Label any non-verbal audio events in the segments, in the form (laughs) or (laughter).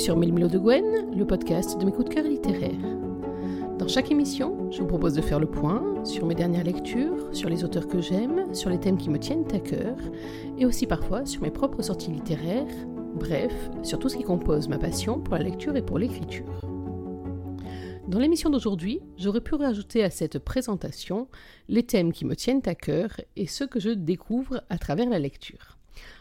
sur Mille de Gwen, le podcast de mes coups de cœur littéraires. Dans chaque émission, je vous propose de faire le point sur mes dernières lectures, sur les auteurs que j'aime, sur les thèmes qui me tiennent à cœur, et aussi parfois sur mes propres sorties littéraires, bref, sur tout ce qui compose ma passion pour la lecture et pour l'écriture. Dans l'émission d'aujourd'hui, j'aurais pu rajouter à cette présentation les thèmes qui me tiennent à cœur et ceux que je découvre à travers la lecture.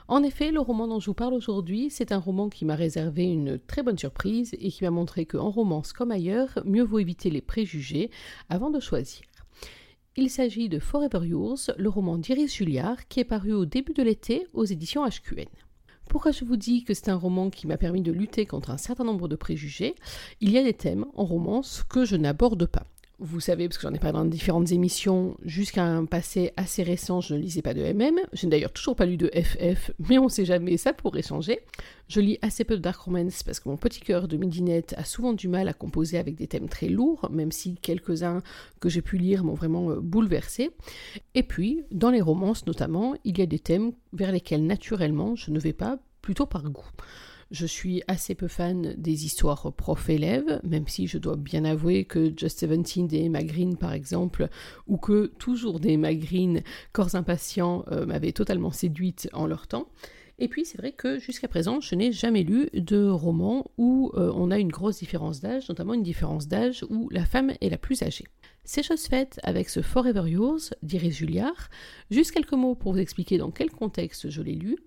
En effet, le roman dont je vous parle aujourd'hui, c'est un roman qui m'a réservé une très bonne surprise et qui m'a montré qu'en romance comme ailleurs, mieux vaut éviter les préjugés avant de choisir. Il s'agit de Forever Yours, le roman d'Iris Julliard qui est paru au début de l'été aux éditions HQN. Pourquoi je vous dis que c'est un roman qui m'a permis de lutter contre un certain nombre de préjugés? Il y a des thèmes en romance que je n'aborde pas vous savez, parce que j'en ai parlé dans différentes émissions, jusqu'à un passé assez récent, je ne lisais pas de MM. Je n'ai d'ailleurs toujours pas lu de FF, mais on sait jamais, ça pourrait changer. Je lis assez peu de Dark Romance parce que mon petit cœur de midinette a souvent du mal à composer avec des thèmes très lourds, même si quelques-uns que j'ai pu lire m'ont vraiment euh, bouleversé. Et puis, dans les romances notamment, il y a des thèmes vers lesquels naturellement je ne vais pas, plutôt par goût. Je suis assez peu fan des histoires prof-élève, même si je dois bien avouer que Just Seventeen des Emma par exemple, ou que toujours des Emma Green, Corps impatients, euh, m'avaient totalement séduite en leur temps. Et puis c'est vrai que jusqu'à présent, je n'ai jamais lu de roman où euh, on a une grosse différence d'âge, notamment une différence d'âge où la femme est la plus âgée. C'est chose faite avec ce Forever Yours d'Iris Julliard. Juste quelques mots pour vous expliquer dans quel contexte je l'ai lu.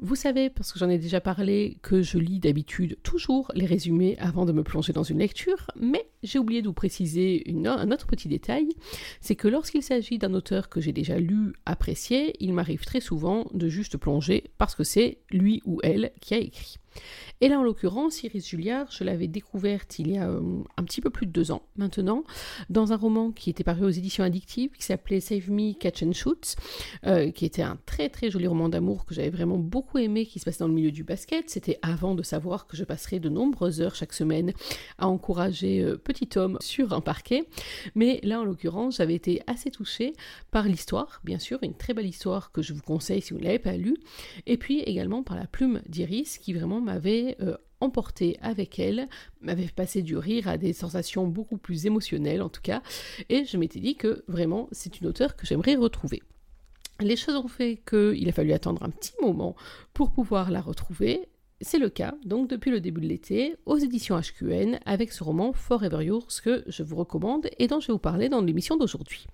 Vous savez, parce que j'en ai déjà parlé, que je lis d'habitude toujours les résumés avant de me plonger dans une lecture, mais j'ai oublié de vous préciser un autre petit détail, c'est que lorsqu'il s'agit d'un auteur que j'ai déjà lu, apprécié, il m'arrive très souvent de juste plonger parce que c'est lui ou elle qui a écrit. Et là, en l'occurrence, Iris Julliard, je l'avais découverte il y a euh, un petit peu plus de deux ans maintenant, dans un roman qui était paru aux éditions addictives, qui s'appelait Save Me, Catch and Shoot, euh, qui était un très très joli roman d'amour que j'avais vraiment beaucoup aimé, qui se passait dans le milieu du basket. C'était avant de savoir que je passerais de nombreuses heures chaque semaine à encourager euh, Petit Homme sur un parquet. Mais là, en l'occurrence, j'avais été assez touchée par l'histoire, bien sûr, une très belle histoire que je vous conseille si vous ne l'avez pas lue, et puis également par la plume d'Iris, qui vraiment m'avait euh, emporté avec elle, m'avait passé du rire à des sensations beaucoup plus émotionnelles en tout cas, et je m'étais dit que vraiment c'est une auteure que j'aimerais retrouver. Les choses ont fait qu'il a fallu attendre un petit moment pour pouvoir la retrouver. C'est le cas, donc depuis le début de l'été, aux éditions HQN, avec ce roman Forever Yours que je vous recommande et dont je vais vous parler dans l'émission d'aujourd'hui.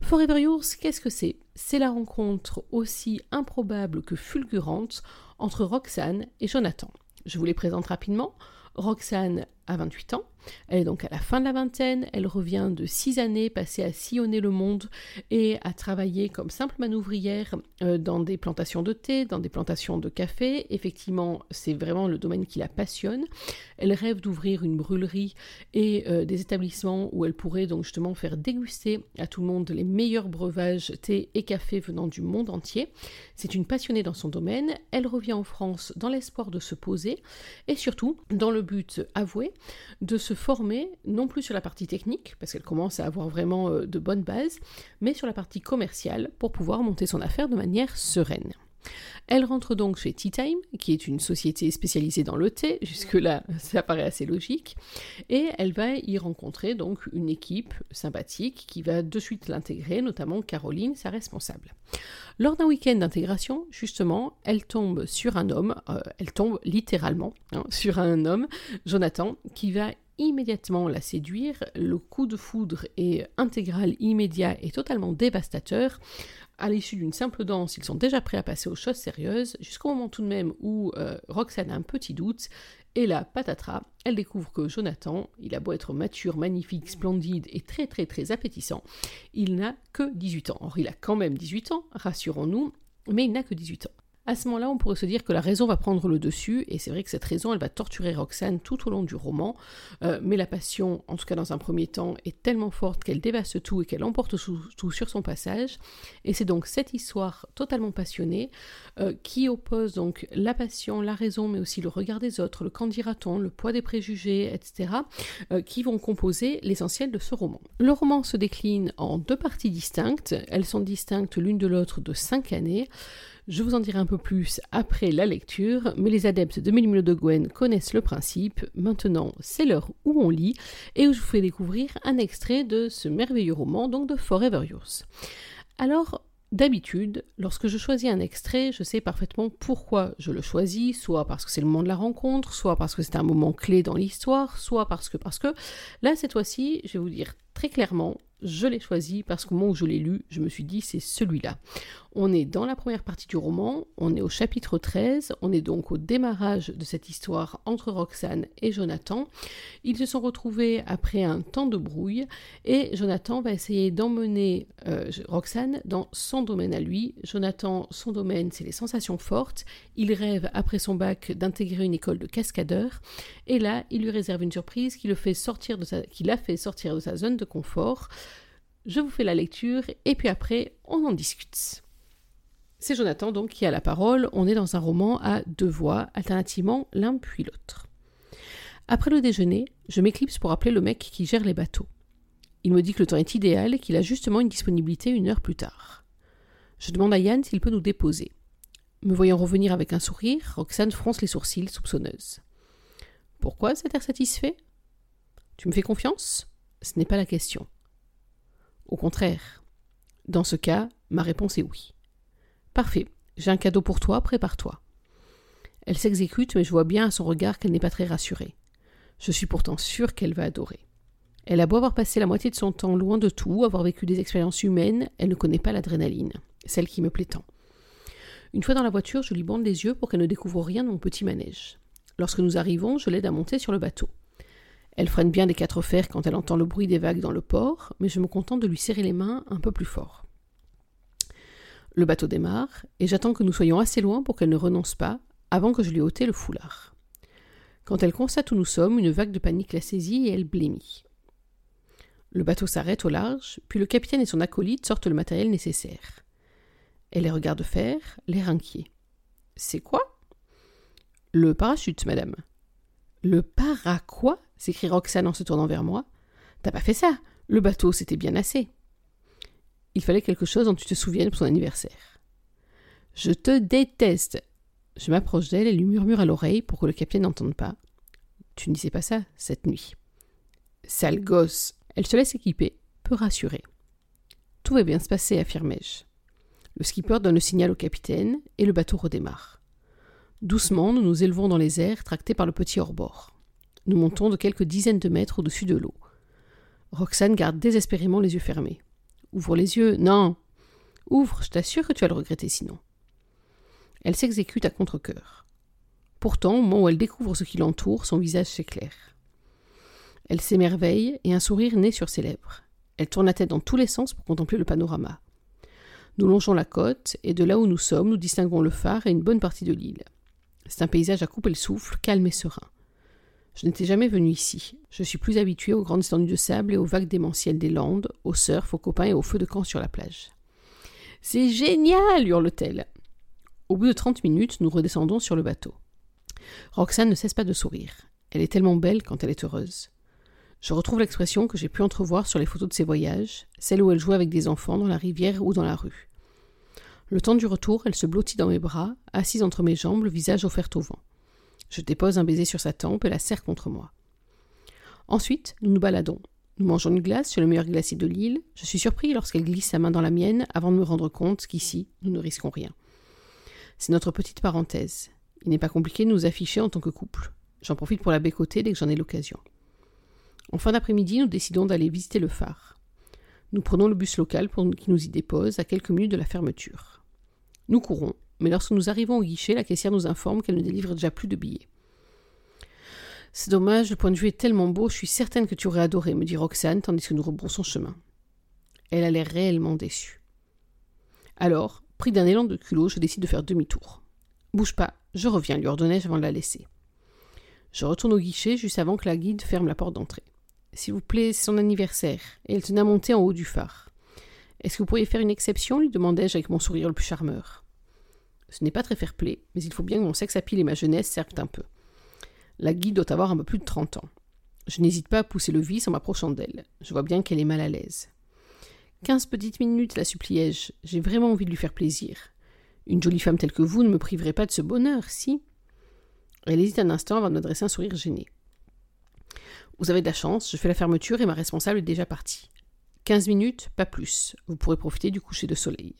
Forever Yours, qu'est-ce que c'est? C'est la rencontre aussi improbable que fulgurante entre Roxane et Jonathan. Je vous les présente rapidement. Roxane a 28 ans, elle est donc à la fin de la vingtaine, elle revient de six années passées à sillonner le monde et à travailler comme simple manouvrière euh, dans des plantations de thé, dans des plantations de café. Effectivement, c'est vraiment le domaine qui la passionne. Elle rêve d'ouvrir une brûlerie et euh, des établissements où elle pourrait donc justement faire déguster à tout le monde les meilleurs breuvages thé et café venant du monde entier. C'est une passionnée dans son domaine. Elle revient en France dans l'espoir de se poser et surtout dans le but avoué de se former, non plus sur la partie technique, parce qu'elle commence à avoir vraiment euh, de bonnes bases, mais sur la partie commerciale pour pouvoir monter son affaire de manière sereine. Elle rentre donc chez Tea Time, qui est une société spécialisée dans le thé, jusque-là (laughs) ça paraît assez logique, et elle va y rencontrer donc une équipe sympathique qui va de suite l'intégrer, notamment Caroline, sa responsable. Lors d'un week-end d'intégration, justement, elle tombe sur un homme, euh, elle tombe littéralement hein, (laughs) sur un homme, Jonathan, qui va immédiatement la séduire. Le coup de foudre est intégral, immédiat et totalement dévastateur. À l'issue d'une simple danse, ils sont déjà prêts à passer aux choses sérieuses, jusqu'au moment tout de même où euh, Roxane a un petit doute, et là, patatras, elle découvre que Jonathan, il a beau être mature, magnifique, splendide et très très très appétissant, il n'a que 18 ans. Or, il a quand même 18 ans, rassurons-nous, mais il n'a que 18 ans. À ce moment-là, on pourrait se dire que la raison va prendre le dessus, et c'est vrai que cette raison, elle va torturer Roxane tout au long du roman, euh, mais la passion, en tout cas dans un premier temps, est tellement forte qu'elle dévaste tout et qu'elle emporte tout sur son passage, et c'est donc cette histoire totalement passionnée euh, qui oppose donc la passion, la raison, mais aussi le regard des autres, le candidaton, le poids des préjugés, etc., euh, qui vont composer l'essentiel de ce roman. Le roman se décline en deux parties distinctes, elles sont distinctes l'une de l'autre de cinq années. Je vous en dirai un peu plus après la lecture, mais les adeptes de Mélimilo de Gwen connaissent le principe. Maintenant, c'est l'heure où on lit et où je vous fais découvrir un extrait de ce merveilleux roman, donc de Forever Yours. Alors, D'habitude, lorsque je choisis un extrait, je sais parfaitement pourquoi je le choisis, soit parce que c'est le moment de la rencontre, soit parce que c'est un moment clé dans l'histoire, soit parce que parce que là cette fois-ci, je vais vous dire très clairement je l'ai choisi parce qu'au moment où je l'ai lu, je me suis dit c'est celui-là. On est dans la première partie du roman, on est au chapitre 13, on est donc au démarrage de cette histoire entre Roxane et Jonathan. Ils se sont retrouvés après un temps de brouille et Jonathan va essayer d'emmener euh, Roxane dans son domaine à lui. Jonathan, son domaine, c'est les sensations fortes. Il rêve après son bac d'intégrer une école de cascadeur et là, il lui réserve une surprise qui le fait sortir de qui l'a fait sortir de sa zone de confort. Je vous fais la lecture et puis après, on en discute. C'est Jonathan donc qui a la parole. On est dans un roman à deux voix, alternativement l'un puis l'autre. Après le déjeuner, je m'éclipse pour appeler le mec qui gère les bateaux. Il me dit que le temps est idéal et qu'il a justement une disponibilité une heure plus tard. Je demande à Yann s'il peut nous déposer. Me voyant revenir avec un sourire, Roxane fronce les sourcils soupçonneuse. Pourquoi cet air satisfait? Tu me fais confiance? Ce n'est pas la question. Au contraire. Dans ce cas, ma réponse est oui. Parfait, j'ai un cadeau pour toi, prépare-toi. Elle s'exécute, mais je vois bien à son regard qu'elle n'est pas très rassurée. Je suis pourtant sûre qu'elle va adorer. Elle a beau avoir passé la moitié de son temps loin de tout, avoir vécu des expériences humaines, elle ne connaît pas l'adrénaline, celle qui me plaît tant. Une fois dans la voiture, je lui bande les yeux pour qu'elle ne découvre rien de mon petit manège. Lorsque nous arrivons, je l'aide à monter sur le bateau. Elle freine bien des quatre fers quand elle entend le bruit des vagues dans le port, mais je me contente de lui serrer les mains un peu plus fort. Le bateau démarre, et j'attends que nous soyons assez loin pour qu'elle ne renonce pas, avant que je lui ôte le foulard. Quand elle constate où nous sommes, une vague de panique la saisit et elle blêmit. Le bateau s'arrête au large, puis le capitaine et son acolyte sortent le matériel nécessaire. Elle les regarde faire, l'air inquiet. C'est quoi? Le parachute, madame. Le para quoi s'écrie Roxane en se tournant vers moi. T'as pas fait ça Le bateau, c'était bien assez. Il fallait quelque chose dont tu te souviennes pour son anniversaire. Je te déteste. Je m'approche d'elle et lui murmure à l'oreille pour que le capitaine n'entende pas. Tu ne disais pas ça cette nuit. Sale gosse. Elle se laisse équiper, peu rassurée. Tout va bien se passer, affirmai-je. Le skipper donne le signal au capitaine et le bateau redémarre. Doucement, nous nous élevons dans les airs, tractés par le petit hors-bord. Nous montons de quelques dizaines de mètres au-dessus de l'eau. Roxane garde désespérément les yeux fermés. Ouvre les yeux. Non. Ouvre, je t'assure que tu vas le regretter sinon. Elle s'exécute à contre-coeur. Pourtant, au moment où elle découvre ce qui l'entoure, son visage s'éclaire. Elle s'émerveille et un sourire naît sur ses lèvres. Elle tourne la tête dans tous les sens pour contempler le panorama. Nous longeons la côte, et de là où nous sommes, nous distinguons le phare et une bonne partie de l'île. C'est un paysage à couper le souffle, calme et serein. Je n'étais jamais venu ici. Je suis plus habitué aux grandes étendues de sable et aux vagues démentielles des landes, au surf, aux copains et aux feux de camp sur la plage. C'est génial hurle-t-elle. Au bout de trente minutes, nous redescendons sur le bateau. Roxane ne cesse pas de sourire. Elle est tellement belle quand elle est heureuse. Je retrouve l'expression que j'ai pu entrevoir sur les photos de ses voyages, celle où elle jouait avec des enfants dans la rivière ou dans la rue. Le temps du retour, elle se blottit dans mes bras, assise entre mes jambes, le visage offert au vent. Je dépose un baiser sur sa tempe et la serre contre moi. Ensuite, nous nous baladons. Nous mangeons une glace sur le meilleur glacier de l'île. Je suis surpris lorsqu'elle glisse sa main dans la mienne avant de me rendre compte qu'ici, nous ne risquons rien. C'est notre petite parenthèse. Il n'est pas compliqué de nous afficher en tant que couple. J'en profite pour la bécoter dès que j'en ai l'occasion. En fin d'après-midi, nous décidons d'aller visiter le phare. Nous prenons le bus local pour qui nous y dépose à quelques minutes de la fermeture. Nous courons, mais lorsque nous arrivons au guichet, la caissière nous informe qu'elle ne délivre déjà plus de billets. C'est dommage, le point de vue est tellement beau, je suis certaine que tu aurais adoré, me dit Roxane, tandis que nous rebroussons chemin. Elle a l'air réellement déçue. Alors, pris d'un élan de culot, je décide de faire demi-tour. Bouge pas, je reviens, lui ordonnai-je avant de la laisser. Je retourne au guichet juste avant que la guide ferme la porte d'entrée. S'il vous plaît, c'est son anniversaire, et elle tenait à monter en haut du phare. Est-ce que vous pourriez faire une exception lui demandai-je avec mon sourire le plus charmeur. Ce n'est pas très fair-play, mais il faut bien que mon sexe pile et ma jeunesse servent un peu. La guide doit avoir un peu plus de trente ans. Je n'hésite pas à pousser le vis en m'approchant d'elle. Je vois bien qu'elle est mal à l'aise. Quinze petites minutes, la suppliai-je. J'ai vraiment envie de lui faire plaisir. Une jolie femme telle que vous ne me priverait pas de ce bonheur, si? Elle hésite un instant avant de m'adresser un sourire gêné. Vous avez de la chance, je fais la fermeture et ma responsable est déjà partie. Quinze minutes, pas plus. Vous pourrez profiter du coucher de soleil.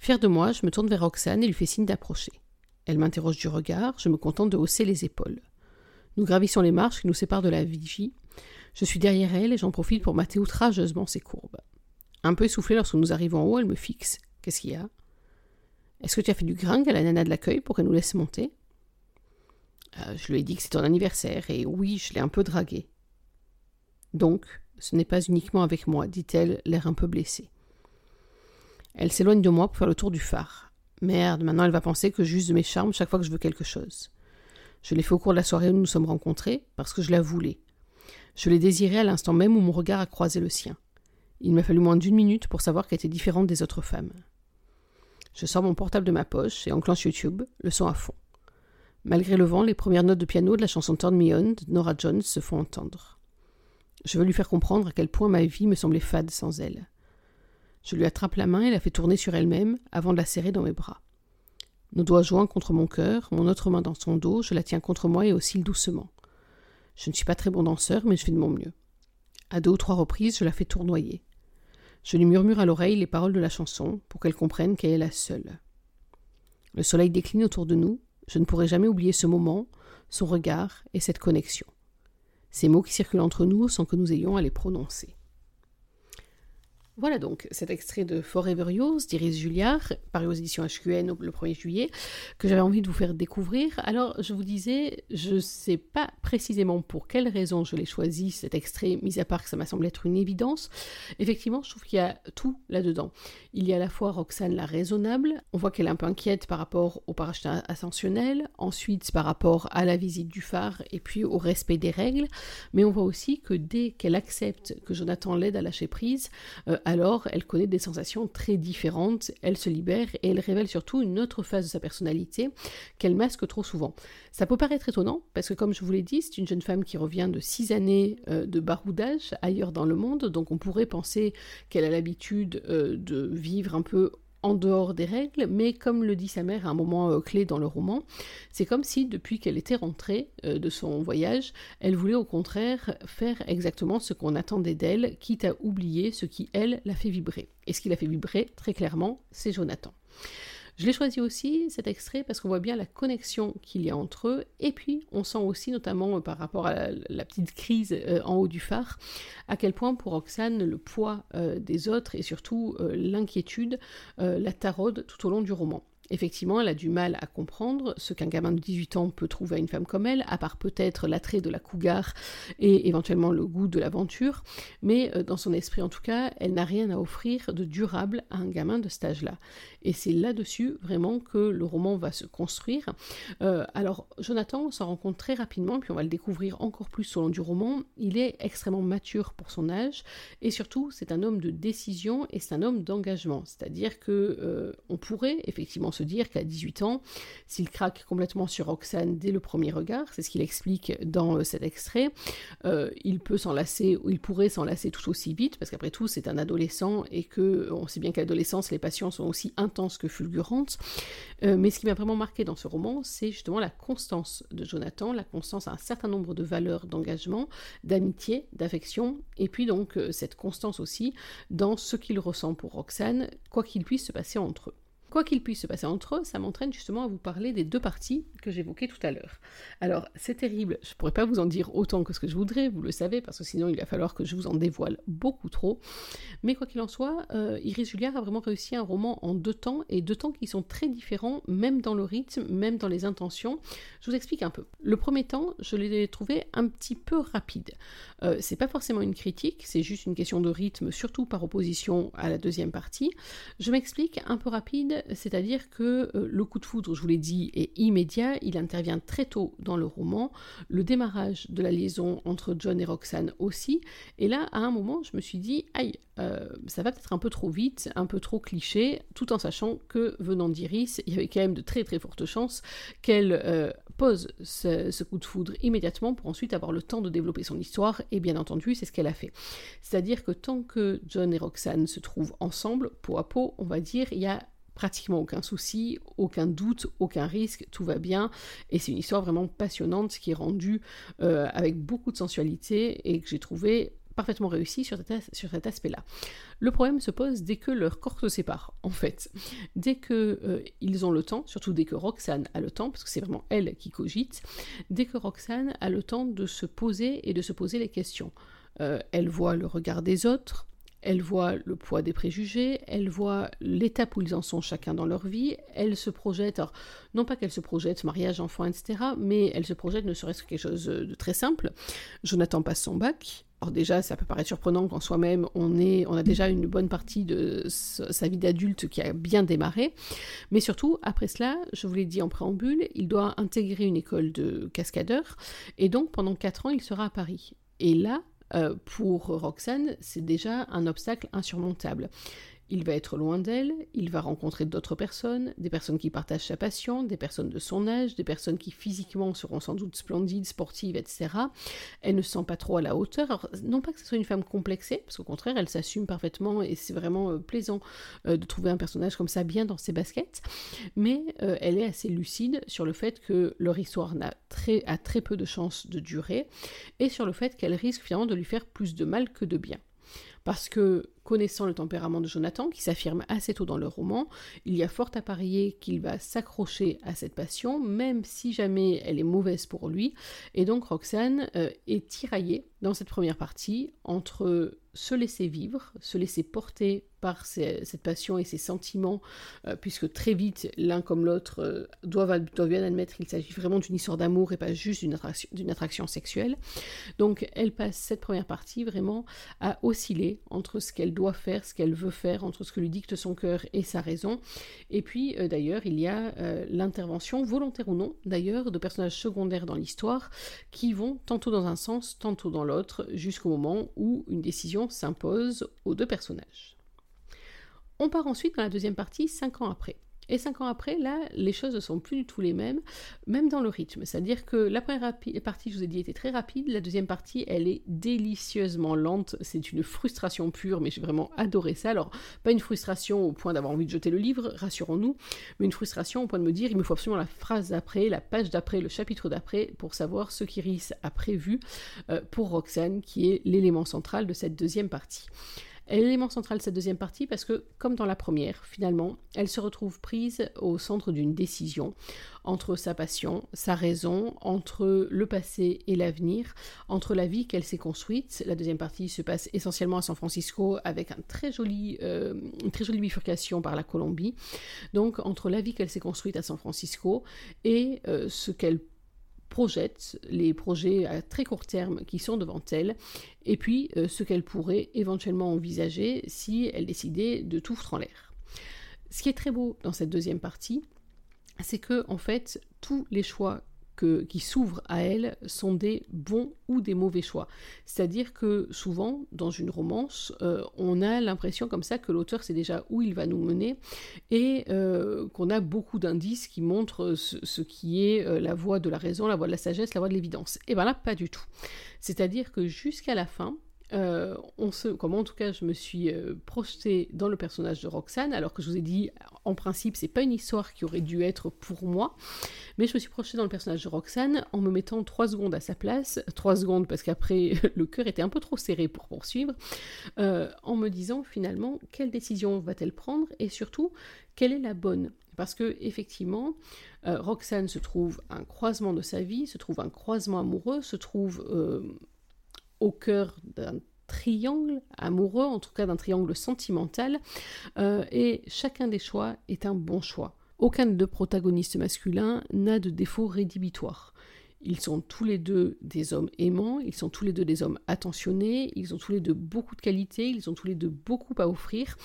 Fier de moi, je me tourne vers Roxane et lui fais signe d'approcher. Elle m'interroge du regard, je me contente de hausser les épaules. Nous gravissons les marches qui nous séparent de la vigie. Je suis derrière elle et j'en profite pour mater outrageusement ses courbes. Un peu essoufflée lorsque nous arrivons en haut, elle me fixe. Qu'est-ce qu'il y a? Est-ce que tu as fait du gringue à la nana de l'accueil pour qu'elle nous laisse monter? Euh, Je lui ai dit que c'est ton anniversaire, et oui, je l'ai un peu draguée. Donc, ce n'est pas uniquement avec moi, dit-elle, l'air un peu blessé. Elle s'éloigne de moi pour faire le tour du phare. Merde, maintenant elle va penser que j'use de mes charmes chaque fois que je veux quelque chose. Je l'ai fait au cours de la soirée où nous nous sommes rencontrés, parce que je la voulais. Je l'ai désirée à l'instant même où mon regard a croisé le sien. Il m'a fallu moins d'une minute pour savoir qu'elle était différente des autres femmes. Je sors mon portable de ma poche et enclenche YouTube, le son à fond. Malgré le vent, les premières notes de piano de la chanson Turn Me On de Nora Jones se font entendre. Je veux lui faire comprendre à quel point ma vie me semblait fade sans elle. Je lui attrape la main et la fais tourner sur elle-même avant de la serrer dans mes bras. Nos doigts joints contre mon cœur, mon autre main dans son dos, je la tiens contre moi et oscille doucement. Je ne suis pas très bon danseur, mais je fais de mon mieux. À deux ou trois reprises, je la fais tournoyer. Je lui murmure à l'oreille les paroles de la chanson pour qu'elle comprenne qu'elle est la seule. Le soleil décline autour de nous, je ne pourrai jamais oublier ce moment, son regard et cette connexion. Ces mots qui circulent entre nous sans que nous ayons à les prononcer. Voilà donc cet extrait de Forever Yours d'Iris Julliard, paru aux éditions HQN le 1er juillet, que j'avais envie de vous faire découvrir. Alors, je vous disais, je ne sais pas précisément pour quelle raison je l'ai choisi, cet extrait, mis à part que ça m'a semblé être une évidence. Effectivement, je trouve qu'il y a tout là-dedans. Il y a à la fois Roxane la raisonnable, on voit qu'elle est un peu inquiète par rapport au parachat ascensionnel, ensuite par rapport à la visite du phare et puis au respect des règles, mais on voit aussi que dès qu'elle accepte que Jonathan l'aide à lâcher prise, euh, alors elle connaît des sensations très différentes, elle se libère et elle révèle surtout une autre phase de sa personnalité qu'elle masque trop souvent. Ça peut paraître étonnant, parce que comme je vous l'ai dit, c'est une jeune femme qui revient de six années euh, de baroudage ailleurs dans le monde, donc on pourrait penser qu'elle a l'habitude euh, de vivre un peu en dehors des règles, mais comme le dit sa mère à un moment euh, clé dans le roman, c'est comme si depuis qu'elle était rentrée euh, de son voyage, elle voulait au contraire faire exactement ce qu'on attendait d'elle, quitte à oublier ce qui, elle, l'a fait vibrer. Et ce qui l'a fait vibrer, très clairement, c'est Jonathan. Je l'ai choisi aussi, cet extrait, parce qu'on voit bien la connexion qu'il y a entre eux, et puis on sent aussi, notamment euh, par rapport à la, petite crise euh, en haut du phare, à quel point pour Roxane, le poids euh, des autres et surtout l'inquiétude la taraude tout au long du roman. Effectivement, elle a du mal à comprendre ce qu'un gamin de 18 ans peut trouver à une femme comme elle, à part peut-être l'attrait de la cougar et éventuellement le goût de l'aventure, mais euh, dans son esprit en tout cas, elle n'a rien à offrir de durable à un gamin de cet âge-là. Et c'est là-dessus vraiment que le roman va se construire. Euh, alors, Jonathan s'en rend compte très rapidement, puis on va le découvrir encore plus au long du roman, il est extrêmement mature pour son âge, et surtout, c'est un homme de décision et c'est un homme d'engagement. C'est-à-dire que euh, on pourrait effectivement se dire qu'à 18 ans, s'il craque complètement sur Roxane dès le premier regard, c'est ce qu'il explique dans euh, cet extrait, euh, il peut s'enlacer, ou il pourrait s'enlacer tout aussi vite, parce qu'après tout, c'est un adolescent et que on sait bien qu'à l'adolescence, les passions sont aussi intenses que fulgurantes. Euh, mais ce qui m'a vraiment marqué dans ce roman, c'est justement la constance de Jonathan, la constance à un certain nombre de valeurs d'engagement, d'amitié, d'affection, et puis donc cette constance aussi dans ce qu'il ressent pour Roxane, quoi qu'il puisse se passer entre eux. Quoi qu'il puisse se passer entre eux, ça m'entraîne justement à vous parler des deux parties que j'évoquais tout à l'heure. Alors, c'est terrible, je ne pourrais pas vous en dire autant que ce que je voudrais, vous le savez, parce que sinon il va falloir que je vous en dévoile beaucoup trop. Mais quoi qu'il en soit, euh, Iris Julliard a vraiment réussi un roman en deux temps, et deux temps qui sont très différents, même dans le rythme, même dans les intentions. Je vous explique un peu. Le premier temps, je l'ai trouvé un petit peu rapide. Euh, c'est pas forcément une critique, c'est juste une question de rythme, surtout par opposition à la deuxième partie. Je m'explique un peu rapide c'est-à-dire que euh, le coup de foudre, je vous l'ai dit, est immédiat, il intervient très tôt dans le roman, le démarrage de la liaison entre John et Roxane aussi, et là, à un moment, je me suis dit, aïe, euh, ça va peut-être un peu trop vite, un peu trop cliché, tout en sachant que venant d'Iris, il y avait quand même de très très fortes chances qu'elle euh, pose ce, coup de foudre immédiatement pour ensuite avoir le temps de développer son histoire, et bien entendu, c'est ce qu'elle a fait. C'est-à-dire que tant que John et Roxane se trouvent ensemble, peau à peau, on va dire, il y a pratiquement aucun souci, aucun doute, aucun risque, tout va bien. Et c'est une histoire vraiment passionnante qui est rendue euh, avec beaucoup de sensualité et que j'ai trouvé parfaitement réussi sur, cet aspect-là. Le problème se pose dès que leurs corps se séparent, en fait. Dès que euh, ils ont le temps, surtout dès que Roxane a le temps, parce que c'est vraiment elle qui cogite, dès que Roxane a le temps de se poser et de se poser les questions. Euh, elle voit le regard des autres, elle voit le poids des préjugés, elle voit l'étape où ils en sont chacun dans leur vie, elle se projette, alors non pas qu'elle se projette mariage, enfant, etc., mais elle se projette ne serait-ce que quelque chose de très simple. Jonathan passe son bac, alors déjà, ça peut paraître surprenant qu'en soi-même, on, on a déjà une bonne partie de sa vie d'adulte qui a bien démarré. Mais surtout, après cela, je vous l'ai dit en préambule, il doit intégrer une école de cascadeur. Et donc, pendant 4 ans, il sera à Paris. Et là, pour Roxane, c'est déjà un obstacle insurmontable. Il va être loin d'elle, il va rencontrer d'autres personnes, des personnes qui partagent sa passion, des personnes de son âge, des personnes qui physiquement seront sans doute splendides, sportives, etc. Elle ne se sent pas trop à la hauteur. non pas que ce soit une femme complexée, parce qu'au contraire, elle s'assume parfaitement et c'est vraiment euh, plaisant euh, de trouver un personnage comme ça bien dans ses baskets, mais euh, elle est assez lucide sur le fait que leur histoire n'a très, a très peu de chances de durer et sur le fait qu'elle risque finalement de lui faire plus de mal que de bien. Parce que connaissant le tempérament de Jonathan, qui s'affirme assez tôt dans le roman, il y a fort à parier qu'il va s'accrocher à cette passion, même si jamais elle est mauvaise pour lui. Et donc Roxane euh, est tiraillée dans cette première partie entre se laisser vivre, se laisser porter par cette passion et ses sentiments, euh, puisque très vite, l'un comme l'autre euh, doivent, bien admettre qu'il s'agit vraiment d'une histoire d'amour et pas juste d'une attraction, attraction, sexuelle. Donc elle passe cette première partie vraiment à osciller entre ce qu'elle doit faire, ce qu'elle veut faire, entre ce que lui dicte son cœur et sa raison. Et puis euh, d'ailleurs, il y a l'intervention, volontaire ou non d'ailleurs, de personnages secondaires dans l'histoire qui vont tantôt dans un sens, tantôt dans l'autre, jusqu'au moment où une décision s'impose aux deux personnages. On part ensuite dans la deuxième partie, cinq ans après. Et cinq ans après, là, les choses ne sont plus du tout les mêmes, même dans le rythme. C'est-à-dire que la première partie, je vous ai dit, était très rapide. La deuxième partie, elle est délicieusement lente. C'est une frustration pure, mais j'ai vraiment adoré ça. Alors, pas une frustration au point d'avoir envie de jeter le livre, rassurons-nous, mais une frustration au point de me dire, il me faut absolument la phrase d'après, la page d'après, le chapitre d'après, pour savoir ce qu'Iris a prévu euh, pour Roxane, qui est l'élément central de cette deuxième partie. L'élément central de cette deuxième partie parce que, comme dans la première, finalement, elle se retrouve prise au centre d'une décision entre sa passion, sa raison, entre le passé et l'avenir, entre la vie qu'elle s'est construite. La deuxième partie se passe essentiellement à San Francisco avec un très joli, euh, une très jolie bifurcation par la Colombie. Donc, entre la vie qu'elle s'est construite à San Francisco et euh, ce qu'elle projette les projets à très court terme qui sont devant elle, et puis euh, ce qu'elle pourrait éventuellement envisager si elle décidait de tout foutre en l'air. Ce qui est très beau dans cette deuxième partie, c'est que en fait tous les choix qui s'ouvrent à elle sont des bons ou des mauvais choix. C'est-à-dire que souvent, dans une romance, euh, on a l'impression comme ça que l'auteur sait déjà où il va nous mener et euh, qu'on a beaucoup d'indices qui montrent ce, qui est euh, la voie de la raison, la voie de la sagesse, la voie de l'évidence. Et bien là, pas du tout. C'est-à-dire que jusqu'à la fin, euh, on se, comme en tout cas je me suis euh, projetée dans le personnage de Roxane, alors que je vous ai dit, en principe, c'est pas une histoire qui aurait dû être pour moi, mais je me suis projetée dans le personnage de Roxane en me mettant trois secondes à sa place, trois secondes parce qu'après (laughs) le cœur était un peu trop serré pour poursuivre, euh, en me disant finalement quelle décision va-t-elle prendre et surtout quelle est la bonne? Parce que effectivement, Roxane se trouve un croisement de sa vie, se trouve un croisement amoureux, se trouve au cœur d'un triangle amoureux, en tout cas d'un triangle sentimental, euh, et chacun des choix est un bon choix. Aucun des deux protagonistes masculins n'a de défaut rédhibitoire. Ils sont tous les deux des hommes aimants, ils sont tous les deux des hommes attentionnés, ils ont tous les deux beaucoup de qualités, ils ont tous les deux beaucoup à offrir.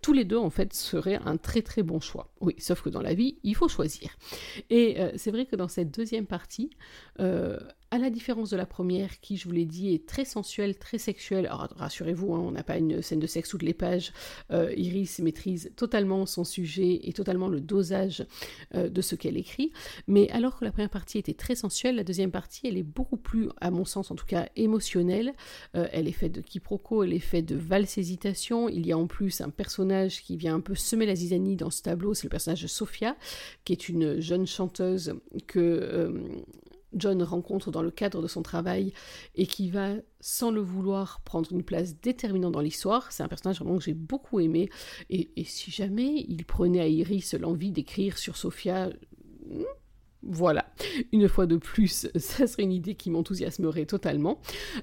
Tous les deux, en fait, seraient un très très bon choix. Oui, sauf que dans la vie, il faut choisir. Et euh, c'est vrai que dans cette deuxième partie, euh, à la différence de la première, qui, je vous l'ai dit, est très sensuelle, très sexuelle. Alors rassurez-vous, hein, on n'a pas une scène de sexe toutes les pages. Euh, Iris maîtrise totalement son sujet et totalement le dosage euh, de ce qu'elle écrit. Mais alors que la première partie était très sensuelle, la deuxième partie, elle est beaucoup plus, à mon sens en tout cas, émotionnelle. Euh, elle est faite de quiproquos, elle est faite de valses hésitations. Il y a en plus un personnage qui vient un peu semer la zizanie dans ce tableau, c'est le personnage de Sophia, qui est une jeune chanteuse que John rencontre dans le cadre de son travail et qui va, sans le vouloir, prendre une place déterminante dans l'histoire. C'est un personnage vraiment que j'ai beaucoup aimé. Et, si jamais il prenait à Iris l'envie d'écrire sur Sophia, hmm, voilà, une fois de plus, (laughs) ça serait une idée qui m'enthousiasmerait totalement.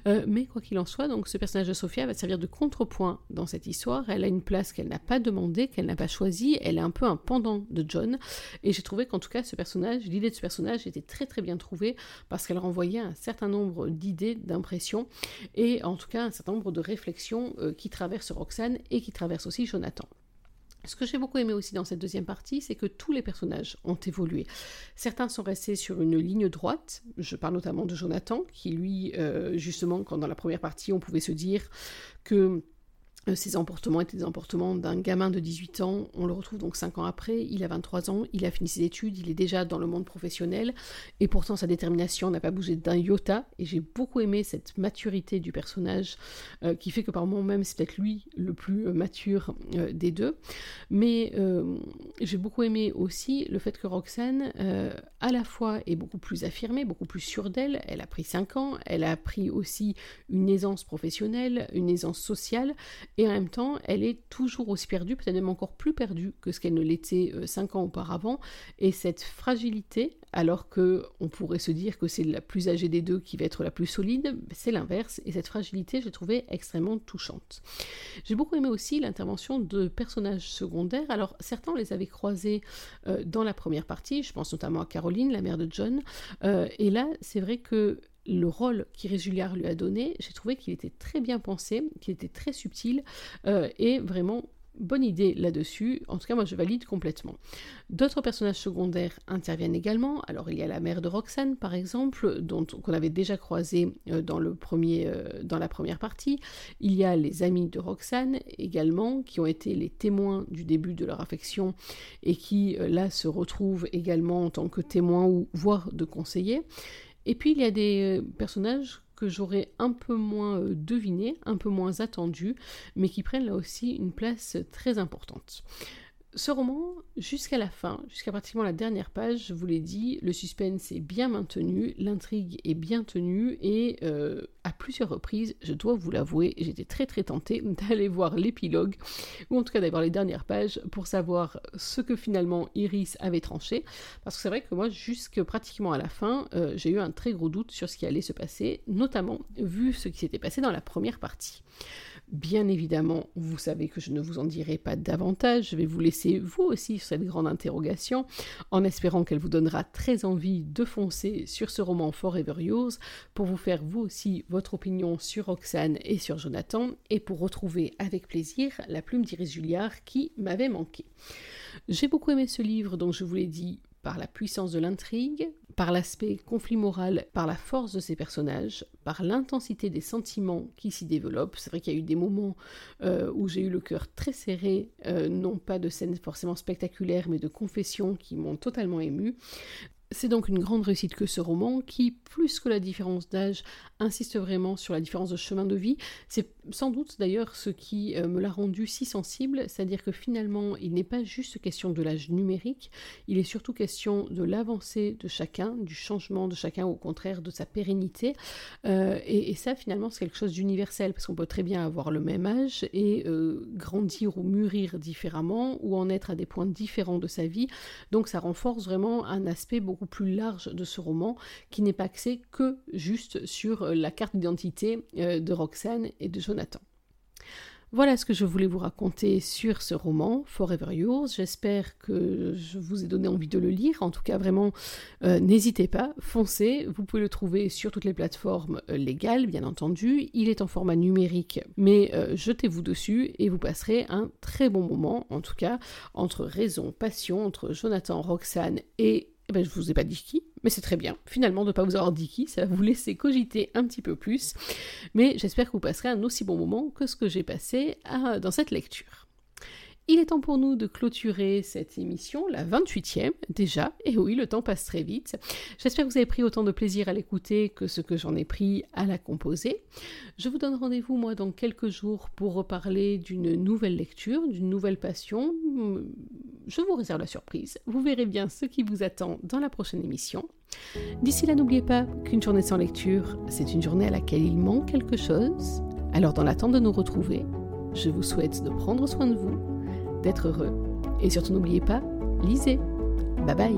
Euh, mais quoi qu'il en soit, donc ce personnage de Sophia va servir de contrepoint dans cette histoire. Elle a une place qu'elle n'a pas demandée, qu'elle n'a pas choisie. Elle est un peu un pendant de John. Et j'ai trouvé qu'en tout cas, ce personnage, l'idée de ce personnage était très très bien trouvée parce qu'elle renvoyait un certain nombre d'idées, d'impressions et en tout cas un certain nombre de réflexions euh, qui traversent Roxane et qui traversent aussi Jonathan. Ce que j'ai beaucoup aimé aussi dans cette deuxième partie, c'est que tous les personnages ont évolué. Certains sont restés sur une ligne droite, je parle notamment de Jonathan, qui lui, euh, justement, quand dans la première partie, on pouvait se dire que euh, ses emportements étaient des emportements d'un gamin de 18 ans. On le retrouve donc 5 ans après. Il a 23 ans, il a fini ses études, il est déjà dans le monde professionnel. Et pourtant, sa détermination n'a pas bougé d'un iota. Et j'ai beaucoup aimé cette maturité du personnage euh, qui fait que par moments même, c'est peut-être lui le plus euh, mature des deux. Mais j'ai beaucoup aimé aussi le fait que Roxane, à la fois, est beaucoup plus affirmée, beaucoup plus sûre d'elle. Elle a pris 5 ans. Elle a pris aussi une aisance professionnelle, une aisance sociale et en même temps, elle est toujours aussi perdue, peut-être même encore plus perdue que ce qu'elle ne l'était euh, cinq ans auparavant. Et cette fragilité, alors que on pourrait se dire que c'est la plus âgée des deux qui va être la plus solide, c'est l'inverse. Et cette fragilité, j'ai trouvé extrêmement touchante. J'ai beaucoup aimé aussi l'intervention de personnages secondaires. Alors certains, les avait croisés euh, dans la première partie. Je pense notamment à Caroline, la mère de John. Euh, et là, c'est vrai que le rôle qu'Iris Julliard lui a donné, j'ai trouvé qu'il était très bien pensé, qu'il était très subtil euh, et vraiment bonne idée là-dessus. En tout cas, moi, je valide complètement. D'autres personnages secondaires interviennent également. Alors, il y a la mère de Roxane, par exemple, dont qu'on avait déjà croisé euh, dans euh, dans la première partie. Il y a les amis de Roxane également, qui ont été les témoins du début de leur affection et qui là se retrouvent également en tant que témoins ou voire de conseillers. Et puis il y a des euh, personnages que j'aurais un peu moins euh, devinés, un peu moins attendus, mais qui prennent là aussi une place très importante. Ce roman, jusqu'à la fin, jusqu'à pratiquement la dernière page, je vous l'ai dit, le suspense est bien maintenu, l'intrigue est bien tenue et euh, à plusieurs reprises, je dois vous l'avouer, j'étais très très tentée (laughs) d'aller voir l'épilogue, ou en tout cas d'aller voir les dernières pages pour savoir ce que finalement Iris avait tranché, parce que c'est vrai que moi, jusque pratiquement à la fin, euh, j'ai eu un très gros doute sur ce qui allait se passer, notamment vu ce qui s'était passé dans la première partie. Bien évidemment, vous savez que je ne vous en dirai pas davantage, je vais vous laisser vous aussi sur cette grande interrogation, en espérant qu'elle vous donnera très envie de foncer sur ce roman Forever Yours, pour vous faire vous aussi votre opinion sur Roxane et sur Jonathan, et pour retrouver avec plaisir la plume d'Iris Julliard qui m'avait manqué. J'ai beaucoup aimé ce livre, donc je vous l'ai dit, par la puissance de l'intrigue, par l'aspect conflit moral, par la force de ses personnages, par l'intensité des sentiments qui s'y développent. C'est vrai qu'il y a eu des moments euh, où j'ai eu le cœur très serré, euh, non pas de scènes forcément spectaculaires, mais de confessions qui m'ont totalement ému. C'est donc une grande réussite que ce roman, qui, plus que la différence d'âge, insiste vraiment sur la différence de chemin de vie. C'est sans doute d'ailleurs ce qui euh, me l'a rendu si sensible, c'est-à-dire que finalement, il n'est pas juste question de l'âge numérique, il est surtout question de l'avancée de chacun, du changement de chacun, au contraire de sa pérennité. Euh, et, ça, finalement, c'est quelque chose d'universel, parce qu'on peut très bien avoir le même âge et euh, grandir ou mûrir différemment, ou en être à des points différents de sa vie. Donc ça renforce vraiment un aspect beaucoup plus large de ce roman, qui n'est pas axé que juste sur euh, la carte d'identité euh, de Roxane et de Jonathan. Voilà ce que je voulais vous raconter sur ce roman, Forever Yours. J'espère que je vous ai donné envie de le lire. En tout cas, vraiment, euh, n'hésitez pas, foncez. Vous pouvez le trouver sur toutes les plateformes légales, bien entendu. Il est en format numérique, mais jetez-vous dessus et vous passerez un très bon moment, en tout cas, entre raison, passion, entre Jonathan, Roxane et eh ben, je vous ai pas dit qui, mais c'est très bien. Finalement, de ne pas vous avoir dit qui, ça va vous laisser cogiter un petit peu plus. Mais j'espère que vous passerez un aussi bon moment que ce que j'ai passé dans cette lecture. Il est temps pour nous de clôturer cette émission, la 28e déjà, et oui, le temps passe très vite. J'espère que vous avez pris autant de plaisir à l'écouter que ce que j'en ai pris à la composer. Je vous donne rendez-vous, moi, dans quelques jours pour reparler d'une nouvelle lecture, d'une nouvelle passion. Je vous réserve la surprise. Vous verrez bien ce qui vous attend dans la prochaine émission. D'ici là, n'oubliez pas qu'une journée sans lecture, c'est une journée à laquelle il manque quelque chose. Alors, dans l'attente de nous retrouver, je vous souhaite de prendre soin de vous d'être heureux. Et surtout n'oubliez pas, lisez. Bye bye